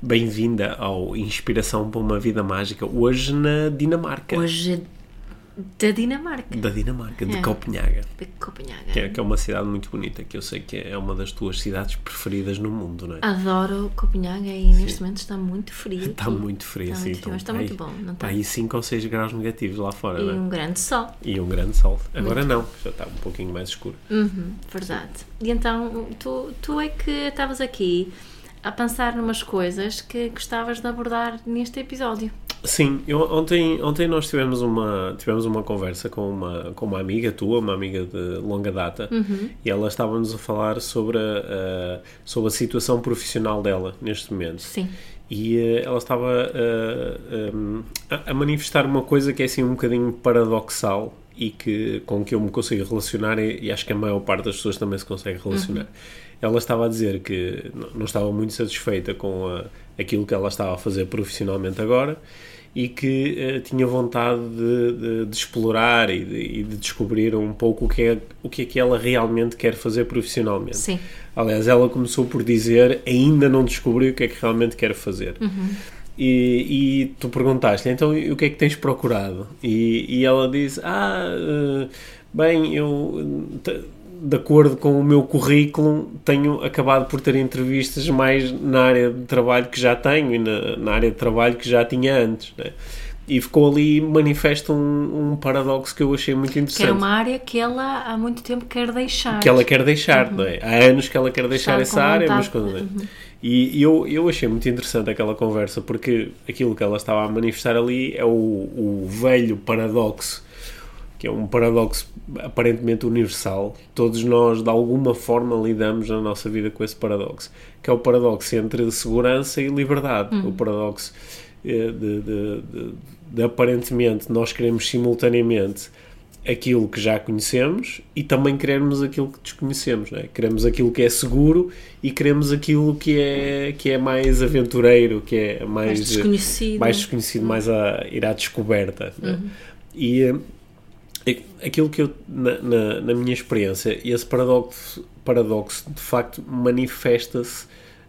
Bem-vinda ao Inspiração para uma Vida Mágica, hoje na Dinamarca. Hoje da Dinamarca, Da Dinamarca, de É. Copenhaga. de Copenhaga. Que é, que é uma cidade muito bonita, que eu sei que é uma das tuas cidades preferidas no mundo, não é? Adoro Copenhaga e neste momento está muito frio. Está aqui. muito frio, Está assim. muito frio, mas está pá, muito aí- bom, não está? aí 5 ou 6 graus negativos lá fora, E não é? um grande sol. E um grande sol. Agora não, já está um pouquinho mais escuro. Uhum, verdade. E então, tu, tu é que estavas aqui a pensar numas coisas que gostavas de abordar neste episódio. Sim, eu, ontem, ontem nós tivemos uma, tivemos uma conversa com uma, com uma amiga tua, uma amiga de longa data, Uhum. e ela estava-nos a falar sobre a, a- sobre a situação profissional dela neste momento. Sim. E eh, ela estava eh, a, a manifestar uma coisa que é assim um bocadinho paradoxal e que, com que eu me consigo relacionar e, e acho que a maior parte das pessoas também se consegue relacionar. Ela estava a dizer que não estava muito satisfeita com a- aquilo que ela estava a fazer profissionalmente agora e que eh, tinha vontade de, de- de explorar e de, e de descobrir um pouco o que, é, o que é que ela realmente quer fazer profissionalmente. Sim. Aliás, ela começou por dizer ainda não descobriu o que é que realmente quer fazer. E, e tu perguntaste então o que é que tens procurado? E, e ela disse: Ah, eh, bem, eu, de acordo com o meu currículo, tenho acabado por ter entrevistas mais na área de trabalho que já tenho e na, na área de trabalho que já tinha antes. né? E ficou ali manifesto um, um paradoxo que eu achei muito Que interessante era uma área que ela há muito tempo quer deixar. que ela quer deixar, não é? Há anos que ela quer deixar Está essa área, mas quando E eu, eu achei muito interessante aquela conversa porque aquilo que ela estava a manifestar ali é o, o velho paradoxo, que é um paradoxo aparentemente universal. Todos nós, de alguma forma, lidamos na nossa vida com esse paradoxo, que é o paradoxo entre segurança e liberdade. O paradoxo eh, de, de- de- de aparentemente nós queremos simultaneamente aquilo que já conhecemos e também queremos aquilo que desconhecemos, não é? Queremos aquilo que é seguro e queremos aquilo que é, que é mais aventureiro, que é mais, Mais desconhecido. mais desconhecido, mais a ir à descoberta. é? E eh, aquilo que eu, na, na, na minha experiência, esse paradoxo, paradoxo de facto manifesta-se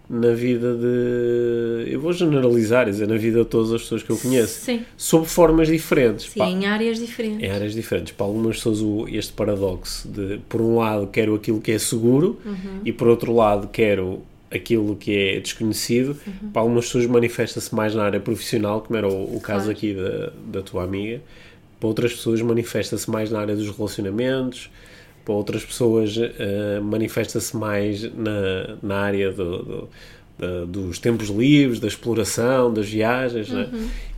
na vida de. Eu vou generalizar, dizer, na vida de todas as pessoas que eu conheço, Sim. sob formas diferentes. Sim, Pá, em áreas diferentes. em áreas diferentes. Para algumas pessoas, o- este paradoxo de, por um lado, quero aquilo que é seguro e, por outro lado, quero aquilo que é desconhecido. Para algumas pessoas, manifesta-se mais na área profissional, como era o, o caso Claro. aqui da, da tua amiga. Para outras pessoas, manifesta-se mais na área dos relacionamentos. Para outras pessoas, eh, manifesta-se mais na, na área do- do- da- dos tempos livres, da exploração, das viagens. né?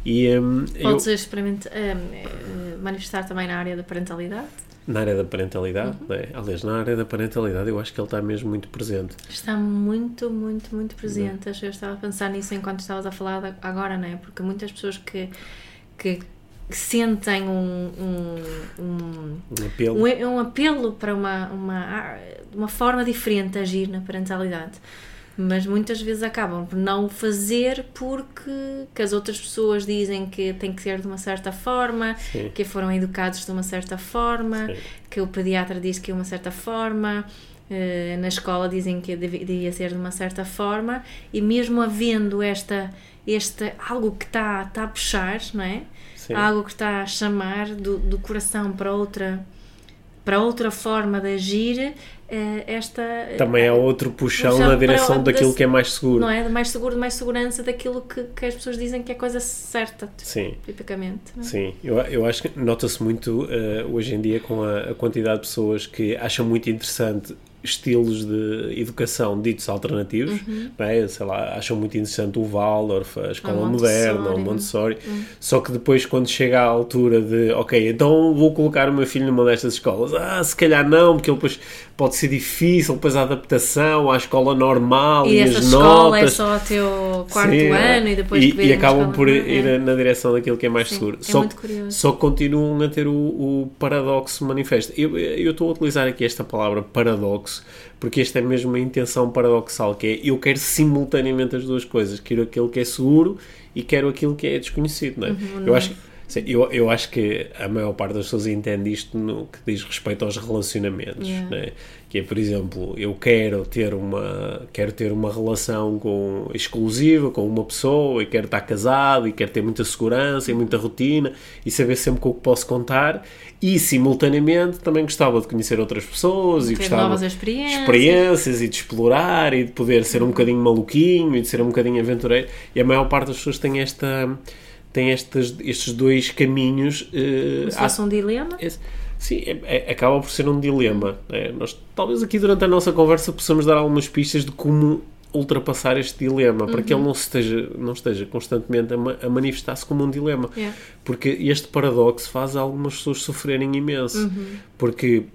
E, hum, eu- Podes experimentar, eh, eh, manifestar também na área da parentalidade. Na área da parentalidade, Uhum. não é? Aliás, na área da parentalidade eu acho que ele está mesmo muito presente. Está muito, muito, muito presente. Que Eu estava a pensar nisso enquanto estavas a falar agora, não é? Porque muitas pessoas que, que sentem um, um, um, Um apelo. um, um apelo para uma, uma, uma forma diferente de agir na parentalidade. Mas muitas vezes acabam por não o fazer porque que as outras pessoas dizem que tem que ser de uma certa forma, Sim. que foram educados de uma certa forma, Sim. que o pediatra diz que é uma certa forma, eh, na escola dizem que deveria ser de uma certa forma, e mesmo havendo esta, este algo que está está a puxar, não é? Sim. Algo que está a chamar do, do coração para outra para outra forma de agir, eh, esta Também há outro puxão Puxão na para direção o- daquilo desse- que é mais seguro. não é de mais seguro, de mais segurança daquilo que, que as pessoas dizem que é coisa certa, Sim. tipicamente. é? Sim, eu, eu acho que nota-se muito eh, hoje em dia com a, a quantidade de pessoas que acham muito interessante estilos de educação ditos alternativos, Uhum. é? sei lá, acham muito interessante o Waldorf, a escola A moderna, o Montessori, Montessori, só que depois quando chega à altura de, ok, então vou colocar o meu filho numa destas escolas, ah, se calhar não, porque ele depois pode ser difícil, depois a adaptação à escola normal e, E essa as escola é notas... só até o quarto Sim, ano e depois e, que e acabam por ir é. na direção daquilo que é mais Sim, seguro. é só, muito curioso. só continuam a ter o, o paradoxo manifesto. Eu, eu estou a utilizar aqui esta palavra paradoxo porque esta é mesmo a intenção paradoxal, que é eu quero simultaneamente as duas coisas, quero aquilo que é seguro e quero aquilo que é desconhecido, não é? Uhum, eu acho Sim, eu, eu acho que a maior parte das pessoas entende isto no que diz respeito aos relacionamentos, Yeah. né? que é, por exemplo, eu quero ter uma quero ter uma relação com, exclusiva com uma pessoa e quero estar casado e quero ter muita segurança e muita rotina e saber sempre com o que posso contar e simultaneamente também gostava de conhecer outras pessoas e Ter gostava novas experiências. experiências e de explorar e de poder ser um bocadinho maluquinho e de ser um bocadinho aventureiro e a maior parte das pessoas tem esta tem estas, estes dois caminhos eh, Como se fosse um dilema. esse- Sim, é- é- acaba por ser um dilema. né? Nós, talvez aqui durante a nossa conversa possamos dar algumas pistas de como ultrapassar este dilema, para que ele não, se esteja, não esteja constantemente a, a manifestar-se como um dilema. Yeah. Porque este paradoxo faz algumas pessoas sofrerem imenso. Porque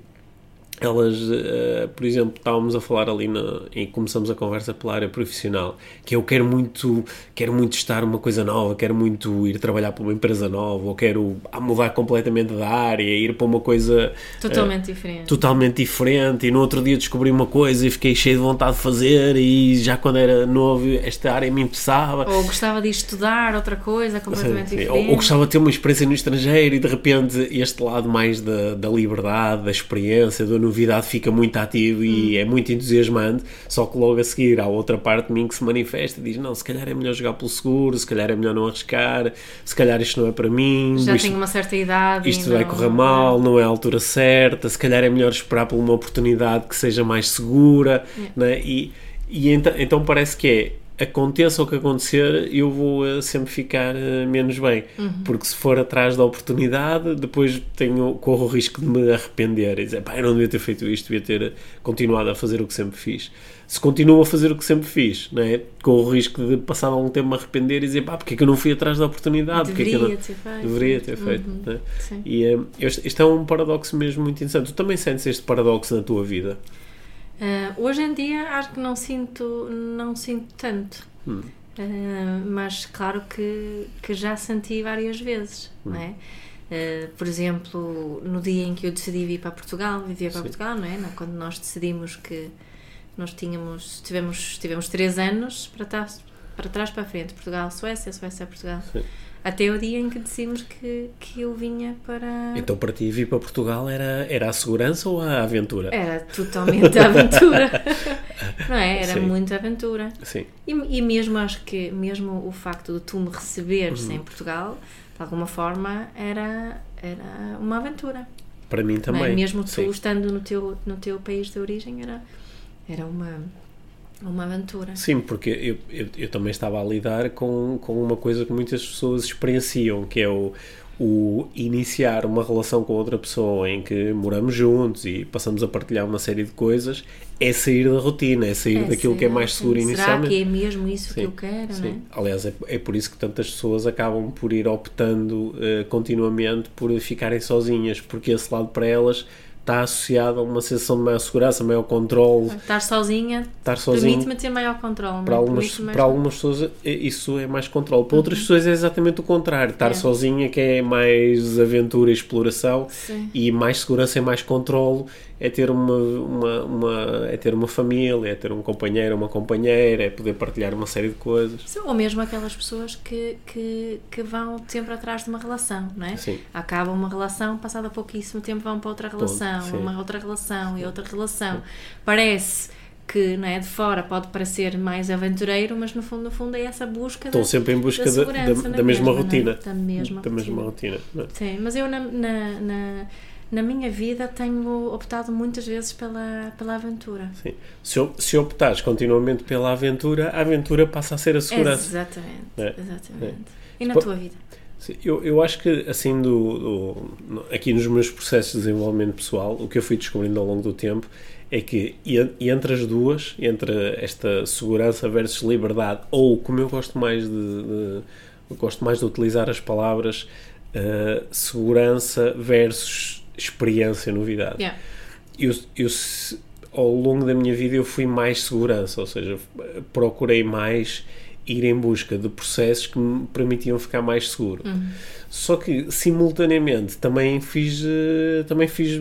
elas, eh, por exemplo, estávamos a falar ali na, e começamos a conversa pela área profissional, que eu quero muito, quero muito estar uma coisa nova, quero muito ir trabalhar para uma empresa nova, ou quero ah, mudar completamente da área, ir para uma coisa Totalmente diferente. totalmente diferente e no outro dia descobri uma coisa e fiquei cheio de vontade de fazer e já quando era novo esta área me interessava Ou gostava de estudar outra coisa completamente Sim, diferente. Ou, ou gostava de ter uma experiência no estrangeiro e de repente este lado mais da, da liberdade, da experiência, da novidade fica muito ativo Hum. e é muito entusiasmante, só que logo a seguir há outra parte de mim que se manifesta e diz não, se calhar é melhor jogar pelo seguro, se calhar é melhor não arriscar, se calhar isto não é para mim, Já isto, tenho uma certa idade. isto vai não- correr mal, não é a altura certa, se calhar é melhor esperar por uma oportunidade que seja mais segura, né? e, e então, então parece que é aconteça o que acontecer, eu vou eh, sempre ficar eh, menos bem, porque se for atrás da oportunidade, depois tenho, corro o risco de me arrepender e dizer, pá, eu não devia ter feito isto, devia ter continuado a fazer o que sempre fiz. Se continuo a fazer o que sempre fiz, né? corro o risco de passar algum tempo me arrepender e dizer, pá, porque é que eu não fui atrás da oportunidade? Porque é que eu Deveria não... ter feito. Deveria ter feito. Uhum. Sim. E eh, este, este é um paradoxo mesmo muito interessante. Tu também sentes este paradoxo na tua vida? Ah, hoje em dia acho que não sinto, não sinto tanto. Hum. Ah, mas claro que, que já senti várias vezes, Hum. não é? Ah, por exemplo, no dia em que eu decidi vir para Portugal, viver para Sim. Portugal, não é? Não, Quando nós decidimos que nós tínhamos, tivemos, tivemos três anos para trás, para trás para a frente, Portugal, Suécia, Suécia, Portugal. Sim. Até o dia em que decidimos que, que eu vinha para... Então para ti vir para Portugal era, era a segurança ou a aventura? Era totalmente aventura. não é? Era Sim. muita aventura. Sim. E, e mesmo acho que mesmo o facto de tu me receberes Uhum. em Portugal, de alguma forma, era, era uma aventura. Para mim é? também. Mesmo tu Sim. estando no teu, no teu país de origem, era, era uma, uma aventura. Sim, porque eu, eu, eu também estava a lidar com, com uma coisa que muitas pessoas experienciam, que é o, o iniciar uma relação com outra pessoa em que moramos juntos e passamos a partilhar uma série de coisas, é sair da rotina, é sair É, daquilo que é sim, mais sim. seguro Será inicialmente. que é mesmo isso que Sim, eu quero, não é? Sim. Aliás, é, é por isso que tantas pessoas acabam por ir optando eh, continuamente por ficarem sozinhas, porque esse lado para elas está associado a uma sensação de maior segurança, maior controle, Estar sozinha estar sozinho. permite-me ter maior controle. Para algumas, para algumas pessoas eh, isso é mais controle, para outras pessoas é exatamente o contrário. Estar É. sozinha que é mais aventura e exploração Sim. e mais segurança e mais controle é ter uma, uma, uma- é ter uma família, é ter um companheiro, uma companheira, é poder partilhar uma série de coisas. Sim, Ou mesmo aquelas pessoas que, que, que vão sempre atrás de uma relação, não é? Sim. Acabam uma relação, passado pouquíssimo tempo vão para outra relação, sim. uma outra relação e outra relação. Parece que não é, de fora pode parecer mais aventureiro, mas no fundo, no fundo é essa busca Estão da, sempre em busca da da, da, da mesma não é? rotina. Da mesma Da mesma rotina. rotina. não é? Sim, mas eu na, na, na, na minha vida tenho optado muitas vezes pela, pela aventura. Sim. Se, se optares continuamente pela aventura, a aventura passa a ser a segurança. Exatamente, É. exatamente. E na Po- tua vida? Eu, eu acho que, assim, do, do- aqui nos meus processos de desenvolvimento pessoal, o que eu fui descobrindo ao longo do tempo é que entre as duas, entre esta segurança versus liberdade, ou como eu gosto mais de, de- eu gosto mais de utilizar as palavras eh, segurança versus experiência, novidade Yeah. eu, eu ao longo da minha vida eu fui mais segurança, ou seja, procurei mais ir em busca de processos que me permitiam ficar mais seguro. Só que simultaneamente também fiz eh, também fiz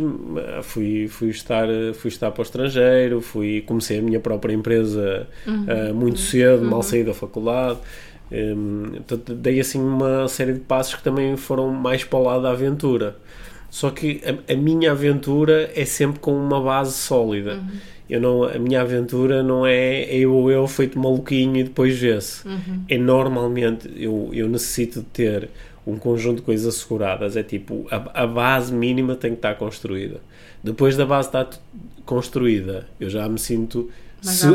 ah, fui fui estar eh, fui estar para o estrangeiro, fui comecei a minha própria empresa ah, muito cedo, mal saí da faculdade. Hum, portanto, dei assim uma série de passos que também foram mais para o lado da aventura. Só que a, a minha aventura é sempre com uma base sólida. Eu não, a minha aventura não é eu ou eu feito maluquinho e depois vê-se. É normalmente eu, eu necessito de ter um conjunto de coisas asseguradas. É tipo, a, a base mínima tem que estar construída. Depois da base estar construída, eu já me sinto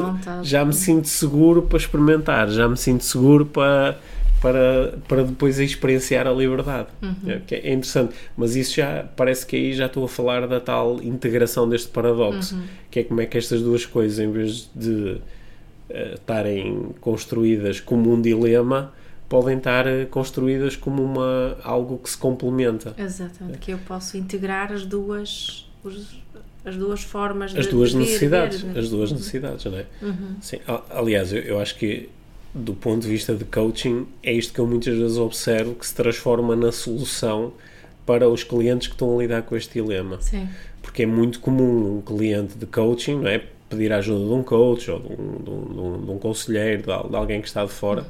vontade. já me sinto seguro para experimentar, já me sinto seguro para, para, para depois experienciar a liberdade. É, que é interessante, mas isso já parece que aí já estou a falar da tal integração deste paradoxo, que é como é que estas duas coisas, em vez de eh, estarem construídas como um dilema, podem estar eh, construídas como uma, algo que se complementa. Exatamente, que eu posso integrar as duas, os- as duas formas as de duas ver, necessidades, ver, né? as duas necessidades, não é? Uhum. Sim, aliás, eu, eu acho que do ponto de vista de coaching é isto que eu muitas vezes observo que se transforma na solução para os clientes que estão a lidar com este dilema. Sim, Porque é muito comum um cliente de coaching, não é? Pedir a ajuda de um coach ou de um, de um, de um- de um conselheiro, de, al- de alguém que está de fora.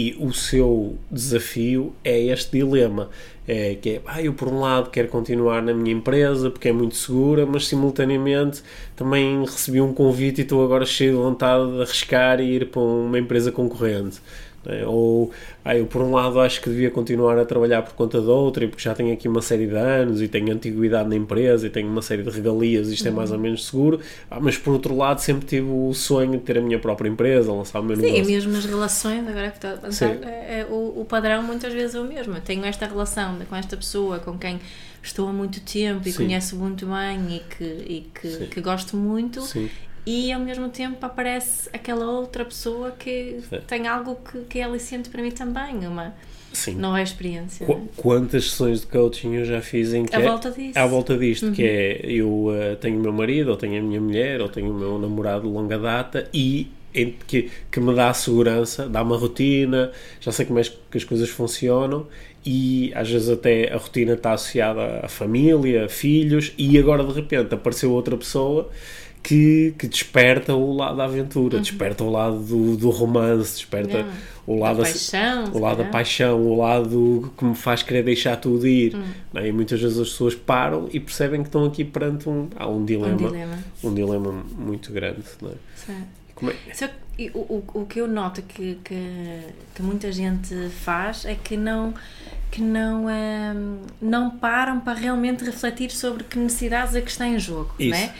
E o seu desafio é este dilema. É que é, ah, eu por um lado quero continuar na minha empresa porque é muito segura, mas simultaneamente também recebi um convite e estou agora cheio de vontade de arriscar e ir para uma empresa concorrente. Não é? Ou, ah, eu por um lado acho que devia continuar a trabalhar por conta de outra, e porque já tenho aqui uma série de anos e tenho antiguidade na empresa e tenho uma série de regalias, isto é mais ou menos seguro. Ah, mas por outro lado sempre tive o sonho de ter a minha própria empresa, lançar o meu Sim, e negócio. mesmo nas relações, agora que estou a pensar, Sim. é- é o, o padrão muitas vezes é o mesmo. Eu tenho esta relação com esta pessoa com quem estou há muito tempo e Sim. conheço muito bem e que, e que, Sim. que gosto muito, Sim. E ao mesmo tempo aparece aquela outra pessoa que Sim. tem algo que, que é aliciente para mim também, uma Sim. nova experiência. Qu- Quantas sessões de coaching eu já fiz em que À é- volta disso. à volta disto, que é eu eh, tenho o meu marido, ou tenho a minha mulher, ou tenho o meu namorado de longa data e que, que me dá segurança, dá uma rotina, já sei como é que as coisas funcionam e às vezes até a rotina está associada à família, a filhos e agora de repente apareceu outra pessoa que, que desperta o lado da aventura, desperta o lado do, do romance, desperta Yeah. o lado Da paixão, o lado da paixão, o lado que me faz querer deixar tudo ir. Hum. não é? E muitas vezes as pessoas param e percebem que estão aqui perante um, há um dilema, Um dilema. um dilema muito grande. Não é? É? Só o, o, que eu noto que, que, que muita gente faz é que não que não hum, não param para realmente refletir sobre que necessidades é que está em jogo, Isso. né?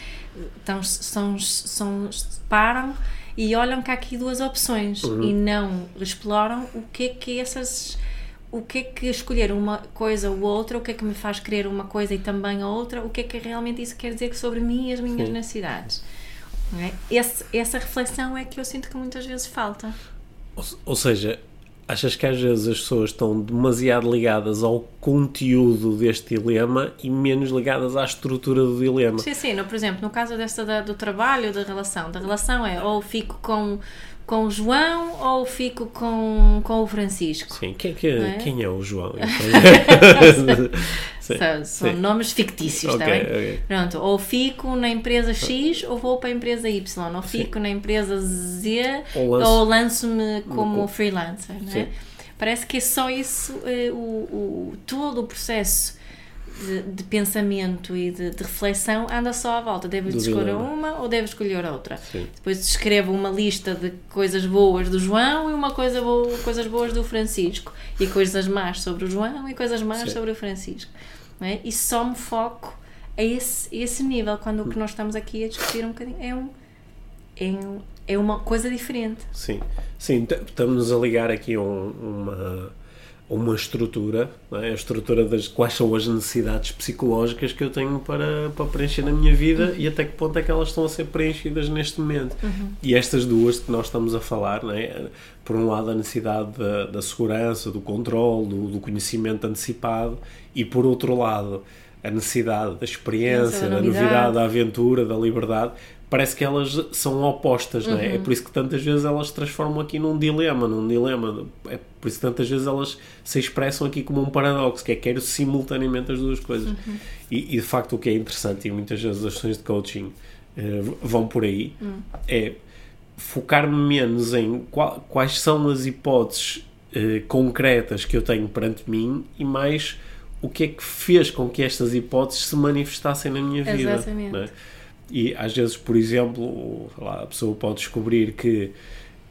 Então são, são param e olham que há aqui duas opções Uhum. e não exploram o que é que essas o que é que escolher uma coisa ou outra, o que é que me faz querer uma coisa e também a outra, o que é que realmente isso quer dizer sobre mim e as minhas Sim. necessidades. é? Esse- essa reflexão é que eu sinto que muitas vezes falta. Ou, ou seja, achas que às vezes as pessoas estão demasiado ligadas ao conteúdo deste dilema e menos ligadas à estrutura do dilema? Sim, sim, no, por exemplo, no caso desta da- do trabalho, da relação, da relação é ou fico com, com o João ou fico com, com o Francisco. Sim, quem, Não é? quem é o João? Sim, São, são sim. nomes fictícios, Ok, está bem? ok. Pronto, ou fico na empresa X ou vou para a empresa Y, ou fico na empresa Z Ou lanço- ou lanço-me como co- freelancer, não é? Sim. Parece que é só isso, eh, o, o, todo o processo de, de pensamento e de, de reflexão anda só à volta. Deves Do escolher uma ou deves escolher outra. Sim. Depois escrevo uma lista de coisas boas do João e uma coisa boa, coisas boas do Francisco. E coisas más sobre o João e coisas más Sim. sobre o Francisco. É? E só me foco a esse, a esse nível, quando o que nós estamos aqui a discutir um bocadinho é, um, é, um, é uma coisa diferente. Sim, sim, estamos a ligar aqui um- uma, uma estrutura, é? a estrutura das quais são as necessidades psicológicas que eu tenho para, para preencher na minha vida e até que ponto é que elas estão a ser preenchidas neste momento. E estas duas que nós estamos a falar, é? por um lado a necessidade da, da segurança, do controle, do, do conhecimento antecipado e por outro lado a necessidade da experiência, da da novidade. novidade, da aventura, da liberdade, parece que elas são opostas, não é? É por isso que tantas vezes elas se transformam aqui num dilema, num dilema. É por isso que tantas vezes elas se expressam aqui como um paradoxo, que é quero simultaneamente as duas coisas. E, e, de facto o que é interessante, e muitas vezes as sessões de coaching eh, vão por aí, é focar-me menos em qual- quais são as hipóteses eh, concretas que eu tenho perante mim e mais o que é que fez com que estas hipóteses se manifestassem na minha vida. Exatamente. E às vezes, por exemplo, lá, a pessoa pode descobrir que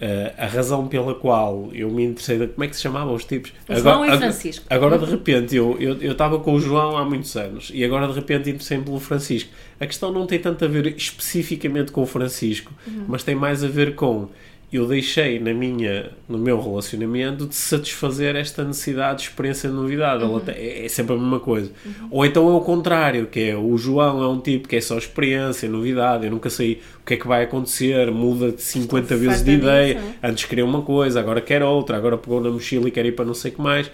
eh, a razão pela qual eu me interessei, como é que se chamavam os tipos? João e ag- Francisco. Agora de repente eu eu eu estava com o João há muitos anos e agora de repente interessei-me pelo Francisco. A questão não tem tanto a ver especificamente com o Francisco, Uhum. mas tem mais a ver com eu deixei na minha, no meu relacionamento de satisfazer esta necessidade de experiência de novidade. Uhum. Ela tem- é, é sempre a mesma coisa. Ou então é o contrário, que é o João é um tipo que é só experiência, novidade, eu nunca sei o que é que vai acontecer, muda de 50 Estou vezes de ideia, disso, antes queria uma coisa, agora quer outra, agora pegou na mochila e quer ir para não sei o que mais.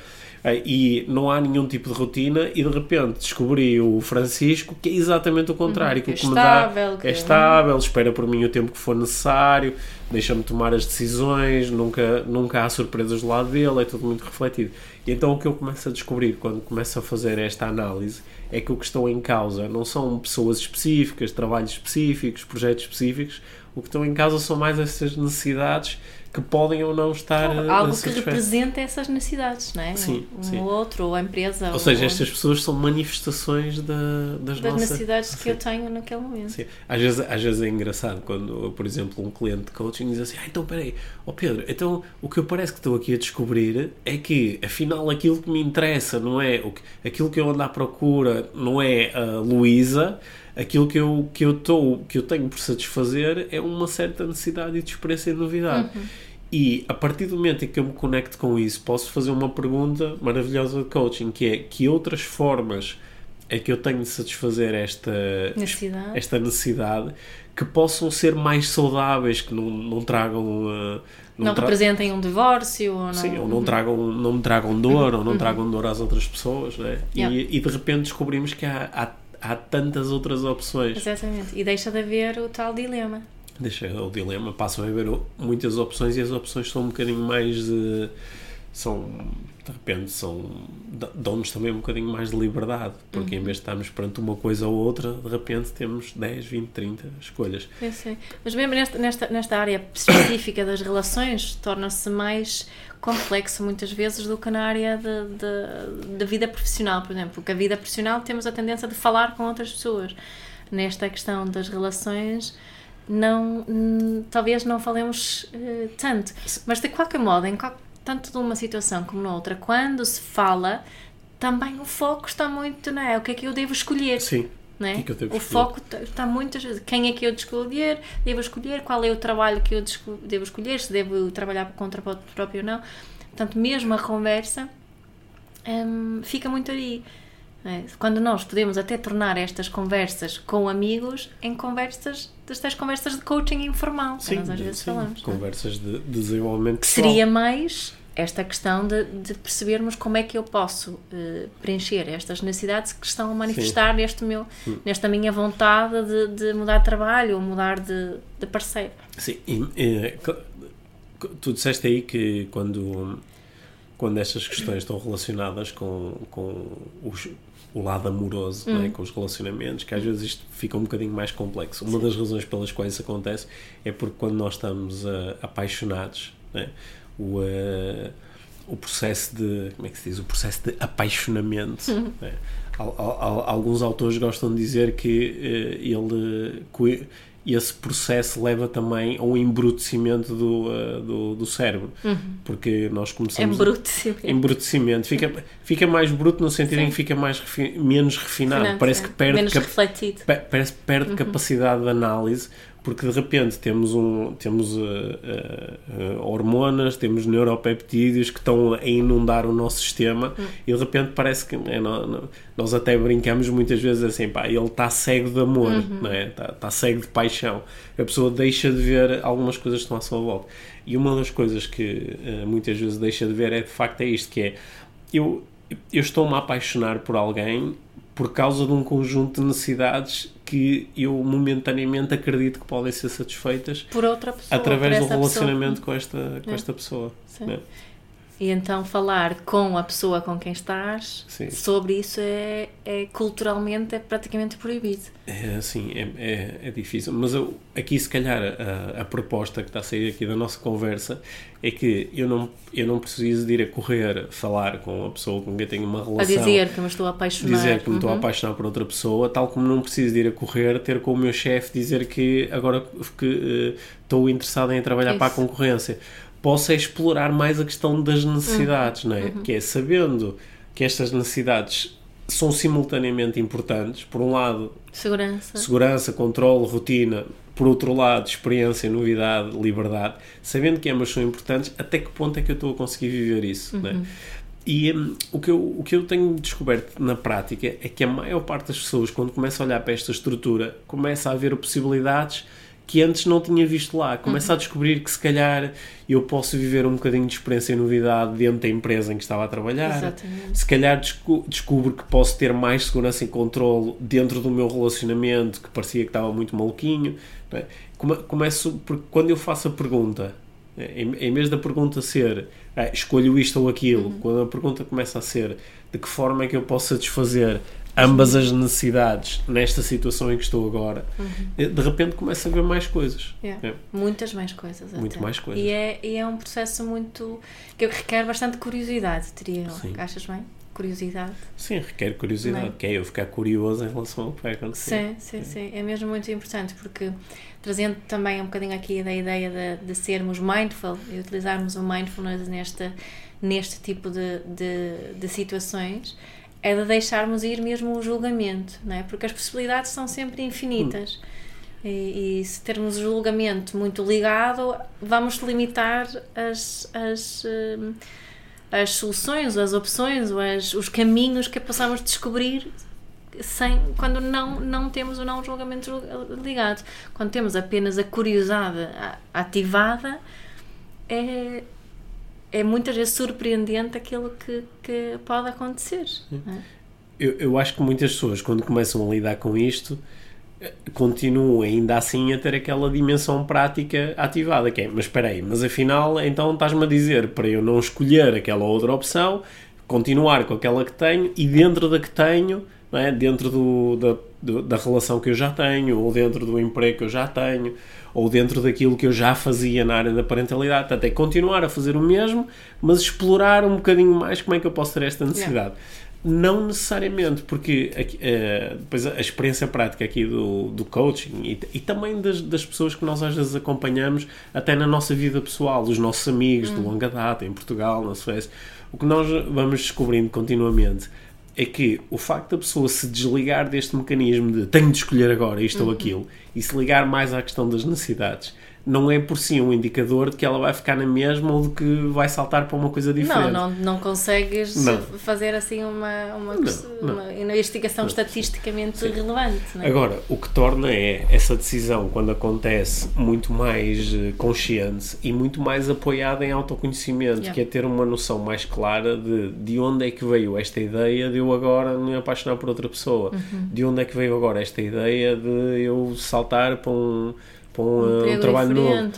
Eh, E não há nenhum tipo de rotina, e de repente descobri o Francisco, que é exatamente o contrário, que que, é o que me dá é é- estável, espera por mim o tempo que for necessário, deixa-me tomar as decisões, nunca, nunca há surpresas do lado dele, é tudo muito refletido. E então o que eu começo a descobrir quando começo a fazer esta análise é que o que estão em causa não são pessoas específicas, trabalhos específicos, projetos específicos, o que estão em causa são mais essas necessidades que podem ou não estar eh, Algo que satisfeitas. representa essas necessidades, não é? Sim, um sim. ou outro, ou a empresa. Ou seja, estas pessoas são manifestações da, das, das nossas necessidades que Sim. eu tenho naquele momento. Sim. Às, vezes, às vezes é engraçado quando, por exemplo, um cliente de coaching diz assim: ah, então peraí, ó Pedro, então o que eu parece que estou aqui a descobrir é que afinal aquilo que me interessa não é o que, aquilo que eu ando à procura, não é a Luísa, aquilo que eu, que, eu estou, que eu tenho por satisfazer é uma certa necessidade de experiência e novidade. E a partir do momento em que eu me conecto com isso, posso fazer uma pergunta maravilhosa de coaching, que é que outras formas é que eu tenho de satisfazer esta Necessidade. esta necessidade que possam ser mais saudáveis, que não, não tragam uh, Não, tra- representem um divórcio, ou não. Sim, ou não, tragam, não me tragam dor, ou não tragam dor às outras pessoas, né? Yeah. e, e de repente descobrimos que há, há, há tantas outras opções. Exatamente. E deixa de haver o tal dilema. Deixa o dilema, passam a haver muitas opções e as opções são um bocadinho mais de. São. de repente são. dão-nos também um bocadinho mais de liberdade, porque em vez de estarmos perante uma coisa ou outra, de repente temos 10, 20, 30 escolhas. Eu sei. Mas mesmo nesta, nesta, nesta área específica das relações, torna-se mais complexo muitas vezes do que na área da vida profissional, por exemplo. Porque a vida profissional temos a tendência de falar com outras pessoas. Nesta questão das relações, não, hum, talvez não falemos eh, tanto. Mas de qualquer modo, em qual- tanto numa situação como noutra, quando se fala, também o foco está muito, não é? O que é que eu devo escolher? Sim. não é? O que que o foco está muitas vezes. Quem é que eu devo escolher? Devo escolher? Qual é o trabalho que eu devo escolher? Se devo trabalhar por conta própria ou não? Portanto, mesmo a conversa hum, fica muito aí. É? Quando nós podemos até tornar estas conversas com amigos em conversas, destas conversas de coaching informal, que nós às vezes sim. falamos. é? Conversas de, de desenvolvimento que pessoal. seria mais esta questão de, de percebermos como é que eu posso eh, preencher estas necessidades que estão a manifestar neste meu, nesta minha vontade de, de mudar de trabalho ou mudar de, de parceiro. Sim, e, e, tu disseste aí que quando, quando estas questões estão relacionadas com, com os- o lado amoroso, é? com os relacionamentos, que às vezes isto fica um bocadinho mais complexo. Uma das razões pelas quais isso acontece é porque quando nós estamos ah, apaixonados, é? o, ah, o processo de, como é que se diz? O processo de apaixonamento. não é? Al- al- al- alguns autores gostam de dizer que eh, ele que esse processo leva também a um embrutecimento do, eh, do, do cérebro porque nós É começamos bruto. embrutecimento fica, fica mais bruto no sentido em que fica mais refi- menos refinado parece que perde é. menos cap- refletido. parece que perde capacidade de análise porque de repente temos, um, temos uh, uh, uh, hormonas, temos neuropeptídeos que estão a inundar o nosso sistema hum. e de repente parece que é, não, nós até brincamos muitas vezes assim, pá, ele está cego de amor, uhum. não é? Está, está cego de paixão. A pessoa deixa de ver algumas coisas que estão à sua volta. E uma das coisas que muitas vezes deixa de ver é de facto é isto, que é eu, eu estou-me a apaixonar por alguém por causa de um conjunto de necessidades que eu momentaneamente acredito que podem ser satisfeitas por outra pessoa, através do relacionamento pessoa. com esta, com é. esta pessoa. Sim. E então falar com a pessoa com quem estás Sim. sobre isso é, é culturalmente é praticamente proibido. É assim, é, é, é difícil. Mas eu, aqui se calhar a, a, proposta que está a sair aqui da nossa conversa é que eu não, eu não preciso de ir a correr falar com a pessoa com quem tenho uma relação. A dizer que me estou a apaixonar. Dizer que me estou a uhum. apaixonar por outra pessoa, tal como não preciso de ir a correr ter com o meu chefe dizer que agora que uh, estou interessado em trabalhar isso. para a concorrência possa explorar mais a questão das necessidades, uhum. não é? Uhum. Que é sabendo que estas necessidades são simultaneamente importantes, por um lado, segurança, segurança controle, rotina, por outro lado, experiência, novidade, liberdade, sabendo que ambas são importantes, até que ponto é que eu estou a conseguir viver isso, uhum. é? Uhum. E um, o, que eu, o que eu tenho descoberto na prática é que a maior parte das pessoas, quando começa a olhar para esta estrutura, começa a ver possibilidades que antes não tinha visto lá. Começa uhum. a descobrir que se calhar eu posso viver um bocadinho de experiência e novidade dentro da empresa em que estava a trabalhar. Exatamente. Se calhar desco descubro que posso ter mais segurança e controle dentro do meu relacionamento que parecia que estava muito maluquinho. É? Come começo porque quando eu faço a pergunta, em, em vez da pergunta ser ah, escolho isto ou aquilo, uhum. quando a pergunta começa a ser de que forma é que eu posso satisfazer ambas as necessidades nesta situação em que estou agora, uhum. de repente começa a ver mais coisas. Yeah. É. Muitas mais coisas. Muito até. mais coisas. E é, e é um processo muito. que requer bastante curiosidade, teria Sim. Achas bem? Curiosidade. Sim, requer curiosidade, é? que é eu ficar curioso em relação ao que vai acontecer. Sim, sim, é. sim. É mesmo muito importante porque trazendo também um bocadinho aqui da ideia de, de sermos mindful e utilizarmos o mindfulness neste, neste tipo de, de, de situações é de deixarmos ir mesmo o julgamento, não é? Porque as possibilidades são sempre infinitas. E, e, se termos o julgamento muito ligado, vamos limitar as, as, hum, as soluções, as opções, as, os caminhos que possamos descobrir sem, quando não, não temos o não julgamento ligado. Quando temos apenas a curiosidade ativada, é, é muitas vezes surpreendente aquilo que, que pode acontecer. É? Eu, eu acho que muitas pessoas, quando começam a lidar com isto, eh, continuam ainda assim a ter aquela dimensão prática ativada, que é, mas espera aí, mas afinal, então estás-me a dizer para eu não escolher aquela outra opção, continuar com aquela que tenho e dentro da que tenho, é? dentro do, da, da relação que eu já tenho, ou dentro do emprego que eu já tenho, ou dentro daquilo que eu já fazia na área da parentalidade. Portanto, é continuar a fazer o mesmo, mas explorar um bocadinho mais como é que eu posso ter esta necessidade. Yeah. Não necessariamente, porque uh, depois a experiência prática aqui do, do coaching e, e também das, das, pessoas que nós às vezes acompanhamos, até na nossa vida pessoal, os nossos amigos de hum. longa data, em Portugal, na Suécia, o que nós vamos descobrindo continuamente é que o facto da pessoa se desligar deste mecanismo de tenho de escolher agora isto uhum. ou aquilo e se ligar mais à questão das necessidades não é por si um indicador de que ela vai ficar na mesma ou de que vai saltar para uma coisa diferente. Não, não, não consegues não. fazer assim uma, uma, não, uma investigação estatisticamente relevante. É? Agora, o que torna é essa decisão, quando acontece, muito mais eh, consciente e muito mais apoiada em autoconhecimento, yeah. que é ter uma noção mais clara de, de onde é que veio esta ideia de eu agora me apaixonar por outra pessoa, uhum. de onde é que veio agora esta ideia de eu saltar para um para um, um, trabalho novo.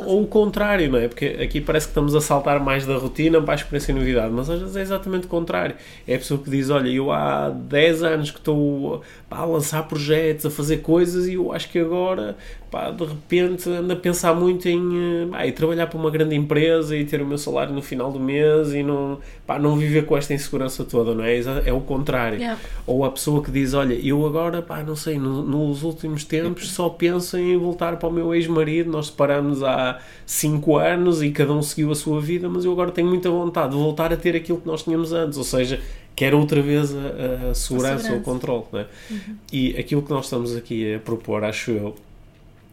Ou, ou, o contrário, não é? Porque aqui parece que estamos a saltar mais da rotina para a experiência e novidade, mas às vezes é exatamente o contrário. É a pessoa que diz: Olha, eu há 10 anos que estou pá, a lançar projetos, a fazer coisas e eu acho que agora pá, de repente ando a pensar muito em pá, trabalhar para uma grande empresa e ter o meu salário no final do mês e não, pá, não viver com esta insegurança toda, não é? É o contrário. Yeah. Ou a pessoa que diz: Olha, eu agora, pá, não sei, no, nos últimos tempos só penso em voltar para o meu ex-marido. Nós separamos há 5 anos e cada um seguiu a sua vida, mas eu agora tenho muita vontade de voltar a ter aquilo que nós tínhamos antes, ou seja, quer outra vez a, a segurança, ou o controle. É? Uhum. E aquilo que nós estamos aqui a propor, acho eu,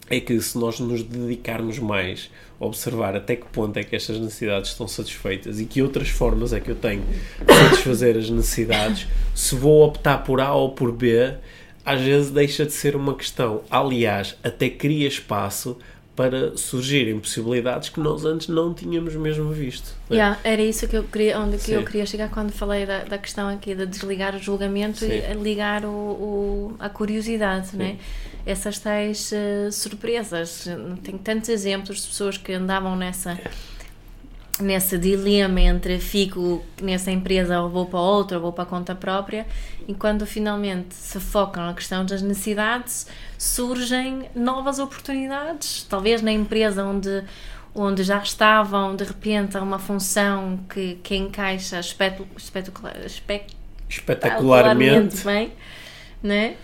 é que se nós nos dedicarmos mais a observar até que ponto é que estas necessidades estão satisfeitas e que outras formas é que eu tenho de satisfazer as necessidades, se vou optar por A ou por B, às vezes deixa de ser uma questão. Aliás, até cria espaço para surgirem possibilidades que nós antes não tínhamos mesmo visto. né? Yeah, era isso que eu queria, onde que Sim. eu queria chegar quando falei da, da questão aqui de desligar o julgamento Sim. e ligar o, o- a curiosidade, né? Essas tais eh, surpresas. Tenho tantos exemplos de pessoas que andavam nessa nesse dilema entre fico nessa empresa ou vou para outra ou vou para a conta própria e quando finalmente se focam na questão das necessidades surgem novas oportunidades talvez na empresa onde onde já estavam de repente há uma função que, que encaixa espetu, espetacular, Espetacularmente. bem né?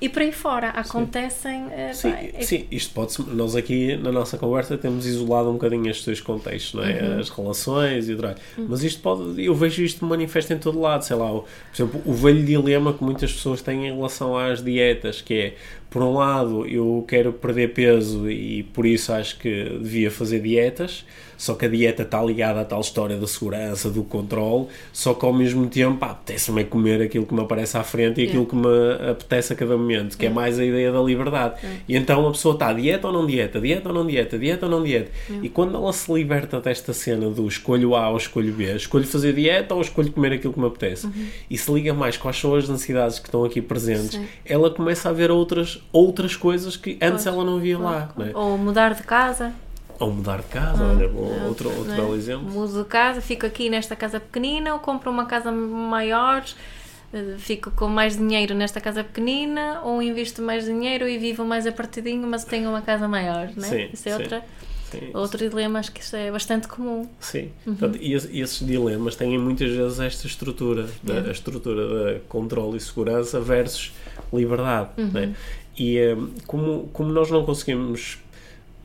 E por aí fora acontecem eh, Sim, é- sim, isto pode Nós aqui na nossa conversa temos isolado um bocadinho estes dois contextos, não é? Uhum. As relações e o trabalho. Mas isto pode. Eu vejo isto manifesto em todo lado. Sei lá, o, por exemplo, o velho dilema que muitas pessoas têm em relação às dietas, que é. Por um lado, eu quero perder peso e por isso acho que devia fazer dietas, só que a dieta está ligada à tal história da segurança, do controle, só que ao mesmo tempo apetece-me é comer aquilo que me aparece à frente e aquilo que me apetece a cada momento, que é mais a ideia da liberdade. E então a pessoa está dieta ou não dieta, dieta ou não dieta, dieta ou não dieta. E quando ela se liberta desta cena do escolho A ou escolho B, escolho fazer dieta ou escolho comer aquilo que me apetece, e se liga mais quais são as necessidades que estão aqui presentes, Sim. ela começa a ver outras, outras coisas que antes ela não via lá. não é? ou mudar de casa Ou mudar de casa, olha, outro, outro não é? belo exemplo. Mudo de casa, fico aqui nesta casa pequenina ou compro uma casa maior, eh, fico com mais dinheiro nesta casa pequenina ou invisto mais dinheiro e vivo mais apartadinho, mas tenho uma casa maior, não é? Sim, Isso é sim. outra, Sim. outro dilema, acho que isso é bastante comum. Sim, Uhum. Portanto, e, esse- esses dilemas têm muitas vezes esta estrutura, da, a estrutura da controle e segurança versus liberdade. Uhum. né? E eh, como, como nós não conseguimos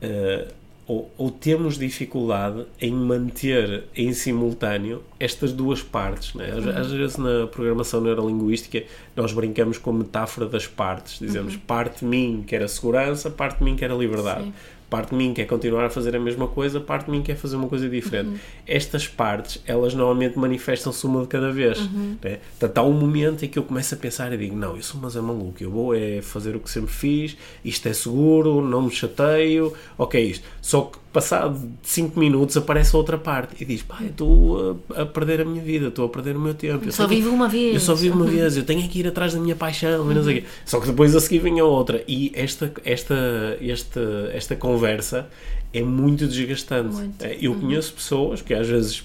eh, ou, ou temos dificuldade em manter em simultâneo estas duas partes. Né? Uhum. Às, às vezes na programação neurolinguística nós brincamos com a metáfora das partes. Dizemos parte de mim quer a segurança, parte de mim quer a liberdade. Uhum. Sim. Parte de mim quer continuar a fazer a mesma coisa, parte de mim quer fazer uma coisa diferente. Estas partes, elas normalmente manifestam-se uma de cada vez. Né? Portanto, há um momento em que eu começo a pensar e digo: Não, sou mas é maluco, eu vou é fazer o que sempre fiz, isto é seguro, não me chateio, ok, isto. Só que passado 5 minutos aparece outra parte e diz: Pá, eu estou a, a perder a minha vida, estou a perder o meu tempo. Eu Só que- vivo uma vez. eu só vivo uma vez, eu tenho que ir atrás da minha paixão quê. Só que depois a seguir vem a outra. E esta, esta, esta, esta conversa é muito desgastante. Muito. Eh, Eu conheço pessoas que às vezes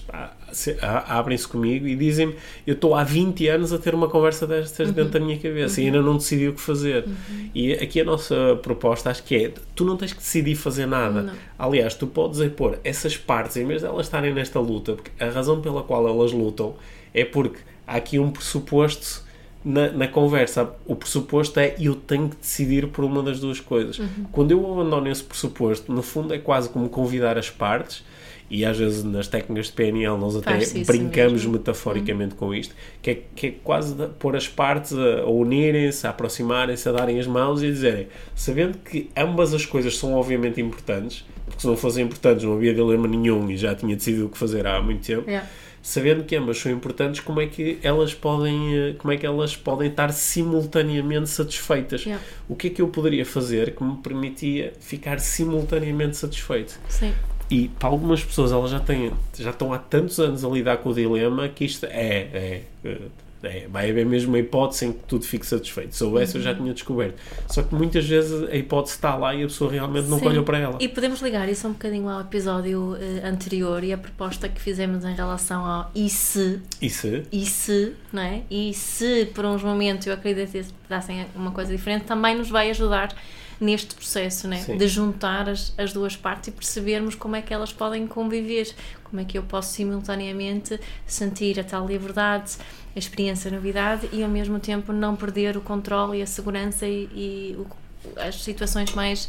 abrem-se comigo e dizem-me eu estou há 20 anos a ter uma conversa destas dentro da minha cabeça e ainda não decidi o que fazer. E aqui a nossa proposta acho que é tu não tens que decidir fazer nada. Não. Aliás, tu podes é pôr essas partes, em vez de elas estarem nesta luta, porque a razão pela qual elas lutam é porque há aqui um pressuposto na, na conversa. O pressuposto é eu tenho que decidir por uma das duas coisas. Quando eu abandono esse pressuposto, no fundo é quase como convidar as partes. E às vezes nas técnicas de PNL nós até brincamos mesmo. metaforicamente com isto, que é, que é quase pôr as partes a, a unirem-se, a aproximarem-se, a darem as mãos e a dizerem, sabendo que ambas as coisas são obviamente importantes, porque se não fossem importantes não havia dilema nenhum e já tinha decidido o que fazer há muito tempo, Yeah. Sabendo que ambas são importantes, como é que elas podem, eh, como é que elas podem estar simultaneamente satisfeitas? Yeah. O que é que eu poderia fazer que me permitia ficar simultaneamente satisfeito? Sim. E para algumas pessoas elas já têm já estão há tantos anos a lidar com o dilema que isto é, é, é vai haver mesmo uma hipótese em que tudo fique satisfeito. Se houvesse eu já tinha descoberto. Só que muitas vezes a hipótese está lá e a pessoa realmente não olhou para ela. E podemos ligar isso um bocadinho ao episódio eh, anterior e a proposta que fizemos em relação ao e se, E se? e se, não é? E se por uns momentos eu dassem uma coisa diferente, também nos vai ajudar neste processo, né? Sim. de juntar as, as duas partes e percebermos como é que elas podem conviver, como é que eu posso simultaneamente sentir a tal liberdade, a experiência, a novidade e ao mesmo tempo não perder o controle e a segurança e, e o- as situações mais,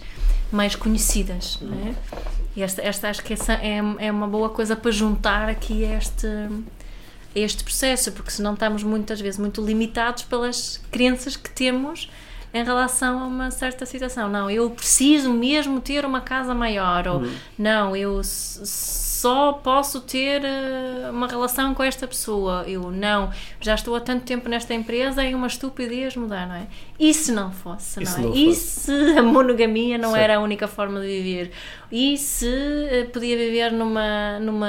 mais conhecidas. Não é? E esta, esta acho que essa é, é uma boa coisa para juntar aqui este, este processo, porque senão estamos muitas vezes muito limitados pelas crenças que temos em relação a uma certa situação. Não, eu preciso mesmo ter uma casa maior, ou Uhum. não, eu só posso ter eh, uma relação com esta pessoa. Eu não, já estou há tanto tempo nesta empresa, é uma estupidez mudar, não é? E se não fosse, E se não é? não e fosse? se a monogamia não Sim. era a única forma de viver? E se eh, podia viver numa, numa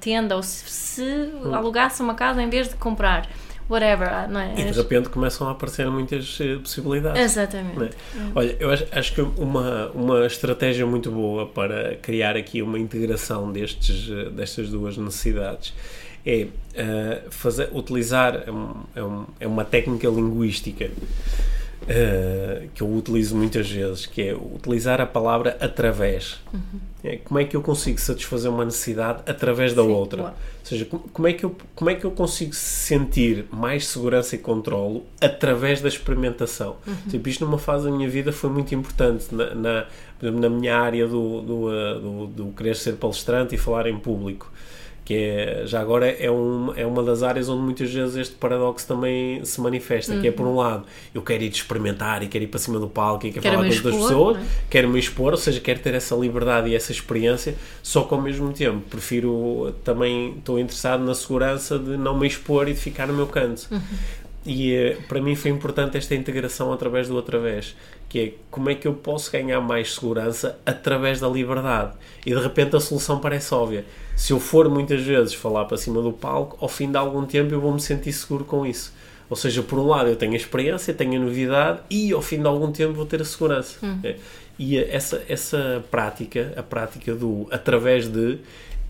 tenda, ou se, se Hum. alugasse uma casa em vez de comprar? Whatever, ah, não é? E de repente começam a aparecer muitas eh, possibilidades. Exatamente. é? Olha, eu acho, acho que uma, uma estratégia muito boa para criar aqui uma integração destes, eh, destas duas necessidades é eh, fazer, utilizar é um- é, um- é uma técnica linguística eh, que eu utilizo muitas vezes, que é utilizar a palavra através. É, como é que eu consigo satisfazer uma necessidade através da Sim, outra? boa. Ou seja, com- como é, que eu, como é que eu consigo sentir mais segurança e controlo através da experimentação? Tipo, isto numa fase da minha vida foi muito importante. Na, na, na minha área do, do, uh, do, do querer ser palestrante e falar em público. Que é, já agora é, um, é uma das áreas onde muitas vezes este paradoxo também se manifesta. Que é, por um lado, eu quero ir experimentar e quero ir para cima do palco e quero Quero falar com outras pessoas, é? quero me expor, ou seja, quero ter essa liberdade e essa experiência, só que ao mesmo tempo prefiro também estou interessado na segurança de não me expor e de ficar no meu canto. E eh, para mim foi importante esta integração através do através, que é como é que eu posso ganhar mais segurança através da liberdade. E de repente a solução parece óbvia. Se eu for muitas vezes falar para cima do palco, ao fim de algum tempo eu vou me sentir seguro com isso. Ou seja, por um lado eu tenho a experiência, tenho a novidade e ao fim de algum tempo vou ter a segurança. É. E eh, essa, essa prática, a prática do através de,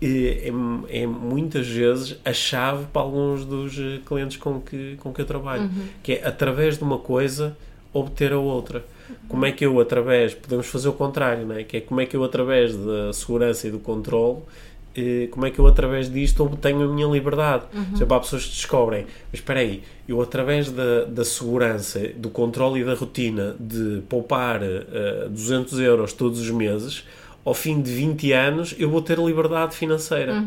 é, é muitas vezes a chave para alguns dos eh, clientes com que, com que eu trabalho. Que é através de uma coisa obter a outra. Como é que eu, através, podemos fazer o contrário, não é? Que é como é que eu, através da segurança e do controle, eh, como é que eu, através disto, obtenho a minha liberdade? Por exemplo, há pessoas que descobrem, mas espera aí, eu, através da, da segurança, do controle e da rotina de poupar eh, 200 euros todos os meses, ao fim de 20 anos, eu vou ter liberdade financeira.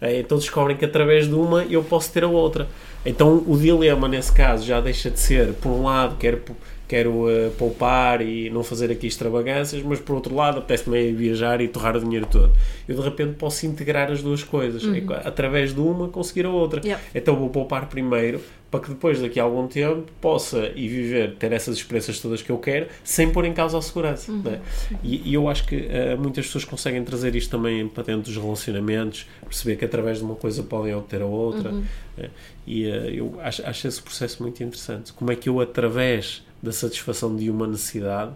Eh, Então descobrem que através de uma eu posso ter a outra. Então o dilema nesse caso já deixa de ser, por um lado, quero, quero eh, poupar e não fazer aqui extravagâncias, mas por outro lado, apetece-me é viajar e torrar o dinheiro todo. Eu de repente posso integrar as duas coisas, É co- através de uma conseguir a outra. Yep. Então vou poupar primeiro para que depois, daqui a algum tempo, possa ir viver, ter essas experiências todas que eu quero, sem pôr em causa a segurança. não é? E, e eu acho que eh, muitas pessoas conseguem trazer isto também para dentro dos relacionamentos, perceber que através de uma coisa podem obter a outra. né? E eh, eu acho, acho esse processo muito interessante. Como é que eu, através da satisfação de uma necessidade,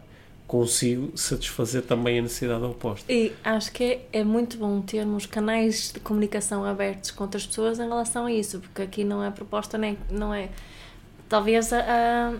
consigo satisfazer também a necessidade oposta? E acho que é, é muito bom termos canais de comunicação abertos com outras pessoas em relação a isso, porque aqui não é proposta, nem, não é. Talvez a,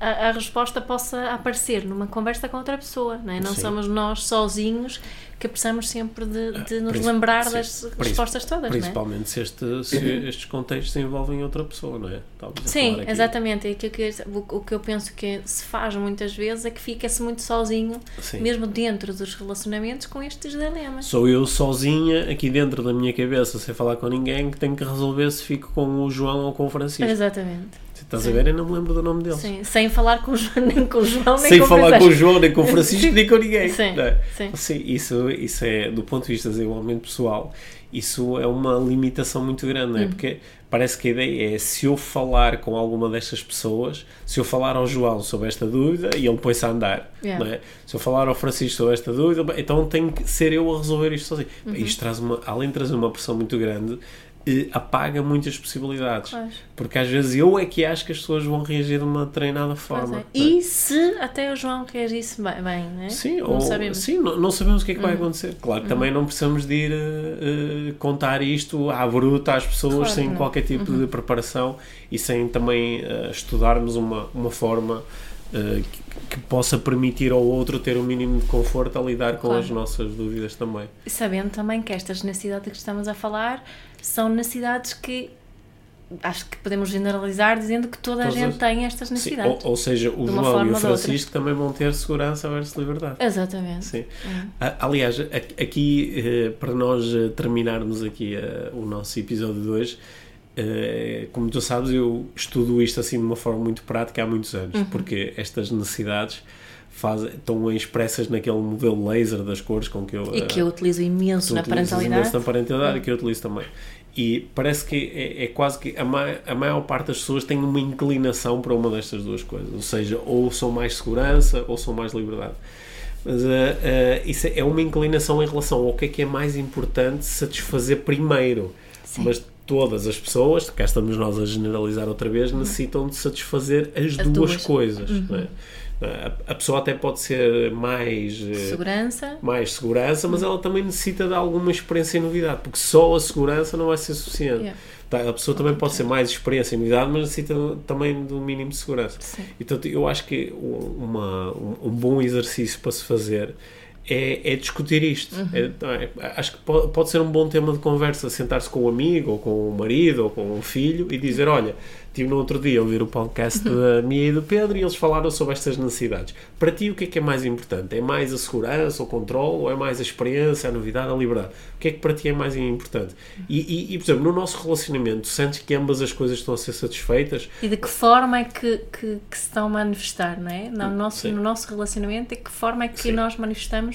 a, a resposta possa aparecer numa conversa com outra pessoa, não é? Não Sim. somos nós sozinhos que precisamos sempre de, de nos Princip- lembrar das respostas todas, não é? Principalmente se, este- se estes contextos envolvem outra pessoa, não é? Sim, exatamente. E que, que- o, o que eu penso que se faz muitas vezes é que fica-se muito sozinho, Sim. mesmo dentro dos relacionamentos, com estes dilemas. Sou eu sozinha, aqui dentro da minha cabeça, sem falar com ninguém, que tenho que resolver se fico com o João ou com o Francisco. Exatamente. Estás a ver, eu não me lembro do nome deles. Sim, sem falar com o João, nem com o João, nem Sem com o falar com o. João, nem com o Francisco, nem com ninguém. Sim, é? sim. Sim, isso, isso é, do ponto de vista de desenvolvimento pessoal, isso é uma limitação muito grande, não Hum. é? Porque parece que a ideia é se eu falar com alguma destas pessoas, se eu falar ao João sobre esta dúvida e ele põe-se a andar, Yeah. não é? Se eu falar ao Francisco sobre esta dúvida, então tenho que ser eu a resolver isto sozinho. Uhum. Isto traz uma, além de trazer uma pressão muito grande, eh, apaga muitas possibilidades. Porque às vezes eu é que acho que as pessoas vão reagir de uma treinada forma. é. é? E se até o João reagisse bem, bem né? Sim, não ou, sabemos. Uhum. sim não, não sabemos o que é que vai acontecer. Claro que também não precisamos de ir eh, contar isto à bruta às pessoas Claro sem não. qualquer tipo Uhum. de preparação e sem também eh, estudarmos uma, uma forma eh, que, que possa permitir ao outro ter o mínimo de conforto a lidar com Claro. as nossas dúvidas também. Sabendo também que estas necessidades que estamos a falar são necessidades que acho que podemos generalizar dizendo que toda a Todas gente as- tem estas Sim, necessidades. ou, ou seja, o João e o. Francisco também vão ter segurança versus liberdade. Exatamente. Sim. Ah, Aliás, a- aqui, eh, para nós eh, terminarmos aqui eh, o nosso episódio de hoje, como tu sabes, eu estudo isto assim de uma forma muito prática há muitos anos, uhum. porque estas necessidades faz, estão expressas naquele modelo laser das cores com que eu. E que eu utilizo imenso na parentalidade. imenso na parentalidade, uhum. que eu utilizo também. E parece que é, é quase que a, ma a maior parte das pessoas tem uma inclinação para uma destas duas coisas, ou seja, ou são mais segurança ou são mais liberdade. Mas uh, uh, isso é uma inclinação em relação ao que é que é mais importante satisfazer primeiro. Sim. Mas todas as pessoas, cá estamos nós a generalizar outra vez, uhum. necessitam de satisfazer as, as duas, duas, coisas. Uhum. A pessoa até pode ser mais eh, segurança, mais segurança mas uhum. ela também necessita de alguma experiência e novidade, porque só a segurança não vai ser suficiente. Yeah. Tá, a pessoa também pode ser mais experiência e novidade, mas necessita também do mínimo de segurança. Sim. Então eu acho que uma, um, um bom exercício para se fazer é, é, discutir isto. Uhum. É, é, acho que pode, pode, ser um bom tema de conversa, sentar-se com o um amigo, ou com o marido, ou com o um filho e dizer: Olha, Estive no outro dia a ouvir o podcast uhum. da minha e do Pedro e eles falaram sobre estas necessidades. Para ti, o que é que é mais importante? É mais a segurança, o controle, ou é mais a experiência, a novidade, a liberdade? O que é que para ti é mais importante? E, e, e por exemplo, no nosso relacionamento, sentes que ambas as coisas estão a ser satisfeitas? E de que forma é que, que, que se estão a manifestar, não é? No nosso, no nosso relacionamento, de que forma é que Sim. nós manifestamos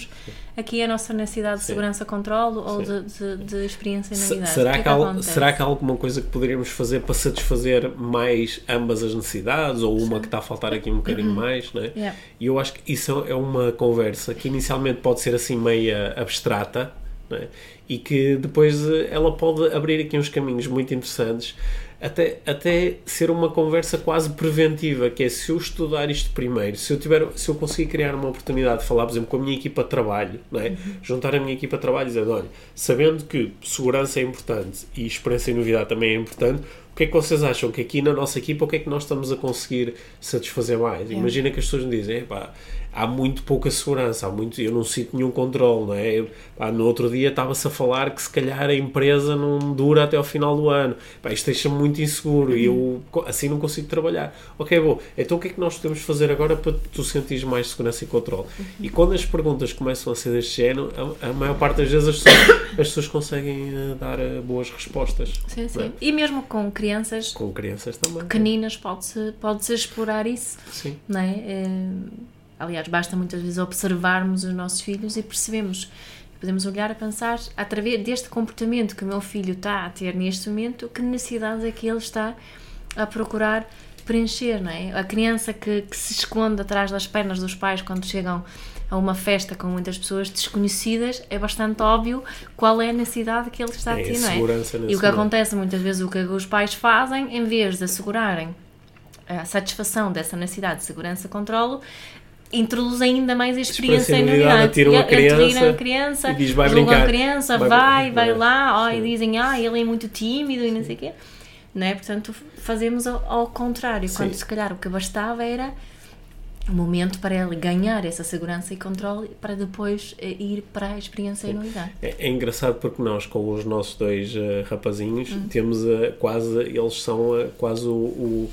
aqui a nossa necessidade de Sim. segurança, controle ou de, de, de, experiência e novidade? Será que, que, é será que há alguma coisa que poderíamos fazer para satisfazer mais ambas as necessidades ou uma Sim. que está a faltar aqui um bocadinho uhum. mais, né? Yeah. E eu acho que isso é uma conversa que inicialmente pode ser assim meia abstrata, né? E que depois eh, ela pode abrir aqui uns caminhos muito interessantes até, até ser uma conversa quase preventiva, que é se eu estudar isto primeiro, se eu, tiver, se eu conseguir criar uma oportunidade de falar, por exemplo, com a minha equipa de trabalho, não é? Uhum. juntar a minha equipa de trabalho e dizer, olha, sabendo que segurança é importante e experiência e novidade também é importante, o que é que vocês acham que aqui na nossa equipa, o que é que nós estamos a conseguir satisfazer mais? É. Imagina que as pessoas me dizem, pá, há muito pouca segurança, há muito, eu não sinto nenhum controle, não é? Eu, pá, no outro dia estava-se a falar que se calhar a empresa não dura até ao final do ano, pá, isto deixa-me muito inseguro e eu assim não consigo trabalhar. Ok, bom, então o que é que nós podemos fazer agora para tu sentires mais segurança e controle? E quando as perguntas começam a ser deste género, a, a maior parte das vezes as pessoas, as pessoas conseguem uh, dar uh, boas respostas. Sim, sim. É? E mesmo com crianças, com crianças também, pequeninas, pode-se pode -se explorar isso. Sim. Não é? é Aliás, basta muitas vezes observarmos os nossos filhos e percebemos. Podemos olhar a pensar, através deste comportamento que o meu filho está a ter neste momento, que necessidades é que ele está a procurar preencher, não é? A criança que, que se esconde atrás das pernas dos pais quando chegam a uma festa com muitas pessoas desconhecidas, é bastante óbvio qual é a necessidade que ele está é, a ter, não é? E o que acontece muitas vezes, o que os pais fazem, em vez de assegurarem a satisfação dessa necessidade de segurança e controlo, introduz ainda mais a experiência em novidade. Tiram a criança, a criança e diz vai brincar. a criança, vai, vai, vai lá, ó, e dizem, ah, ele é muito tímido e não sei o quê. Não é? Portanto, fazemos ao, ao contrário, Sim. quando se calhar o que bastava era momento para ele ganhar essa segurança e controle para depois eh, ir para a experiência e novidade. É, é, engraçado porque nós com os nossos dois uh, rapazinhos uhum. temos uh, quase, eles são uh, quase o, o,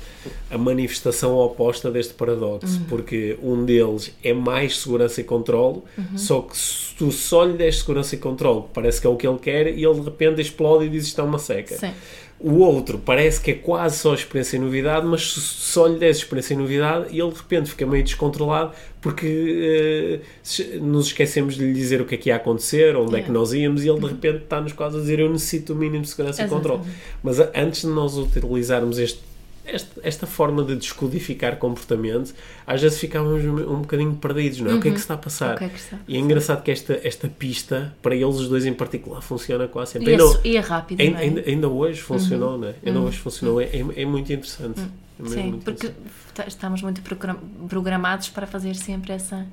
a manifestação oposta deste paradoxo, uhum. porque um deles é mais segurança e controle, uhum. só que se tu só lhe des segurança e controle, parece que é o que ele quer e ele de repente explode e diz isto é uma seca. Sim. O outro parece que é quase só experiência e novidade, mas só lhe des experiência e novidade e ele de repente fica meio descontrolado porque uh, nos esquecemos de lhe dizer o que é que ia acontecer, onde yeah. é que nós íamos e ele de repente está-nos quase a dizer eu necessito o mínimo de segurança e controle. Mas antes de nós utilizarmos este esta, esta, forma de descodificar comportamento, às vezes ficávamos um bocadinho perdidos, não é? Uhum. O que é que se está a passar? É está a e é engraçado que esta, esta pista, para eles os dois em particular, funciona quase sempre. E, ainda, e é rápido, ainda, é? ainda, ainda, hoje funcionou, uhum. não é? Ainda uhum. hoje funcionou. É, é, é muito interessante. Uhum. Sim, muito porque interessante. estamos muito programados para fazer sempre essa,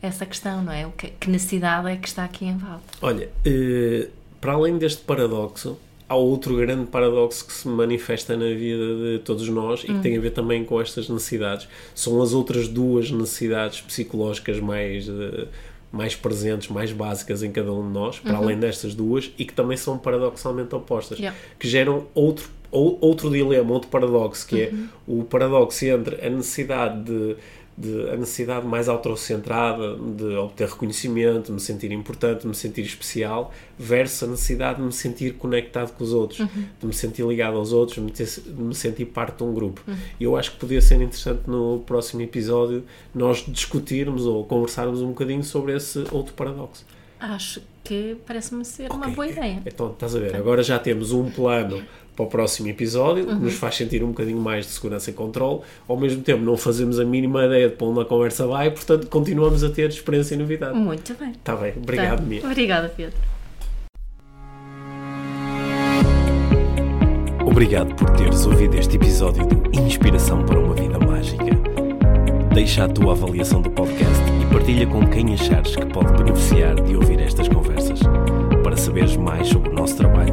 essa questão, não é? O que, que necessidade é que está aqui em volta? Olha, uh, para além deste paradoxo, há outro grande paradoxo que se manifesta na vida de todos nós e que tem a ver também com estas necessidades. São as outras duas necessidades psicológicas mais, uh, mais presentes, mais básicas em cada um de nós, para uhum. além destas duas, e que também são paradoxalmente opostas, yeah. que geram outro, ou, outro dilema, outro paradoxo, que é uhum. é o paradoxo entre a necessidade de de a necessidade mais autocentrada de obter reconhecimento, de me sentir importante, de me sentir especial, versus a necessidade de me sentir conectado com os outros, de me sentir ligado aos outros, de me, ter- de me sentir parte de um grupo. E eu acho que podia ser interessante no próximo episódio nós discutirmos ou conversarmos um bocadinho sobre esse outro paradoxo. Acho que parece-me ser uma Ok, boa ideia. Então, estás a ver, agora já temos um plano para o próximo episódio que nos faz sentir um bocadinho mais de segurança e controle, ao mesmo tempo não fazemos a mínima ideia de para onde a conversa vai, e, portanto continuamos a ter experiência e novidade. Muito bem. Está bem, obrigado, Tá. Mia. Obrigada, Pedro. Obrigado por teres ouvido este episódio do Inspiração para uma Vida Mágica. Deixa a tua avaliação do podcast e partilha com quem achares que pode beneficiar de ouvir estas conversas. Para saberes mais sobre o nosso trabalho,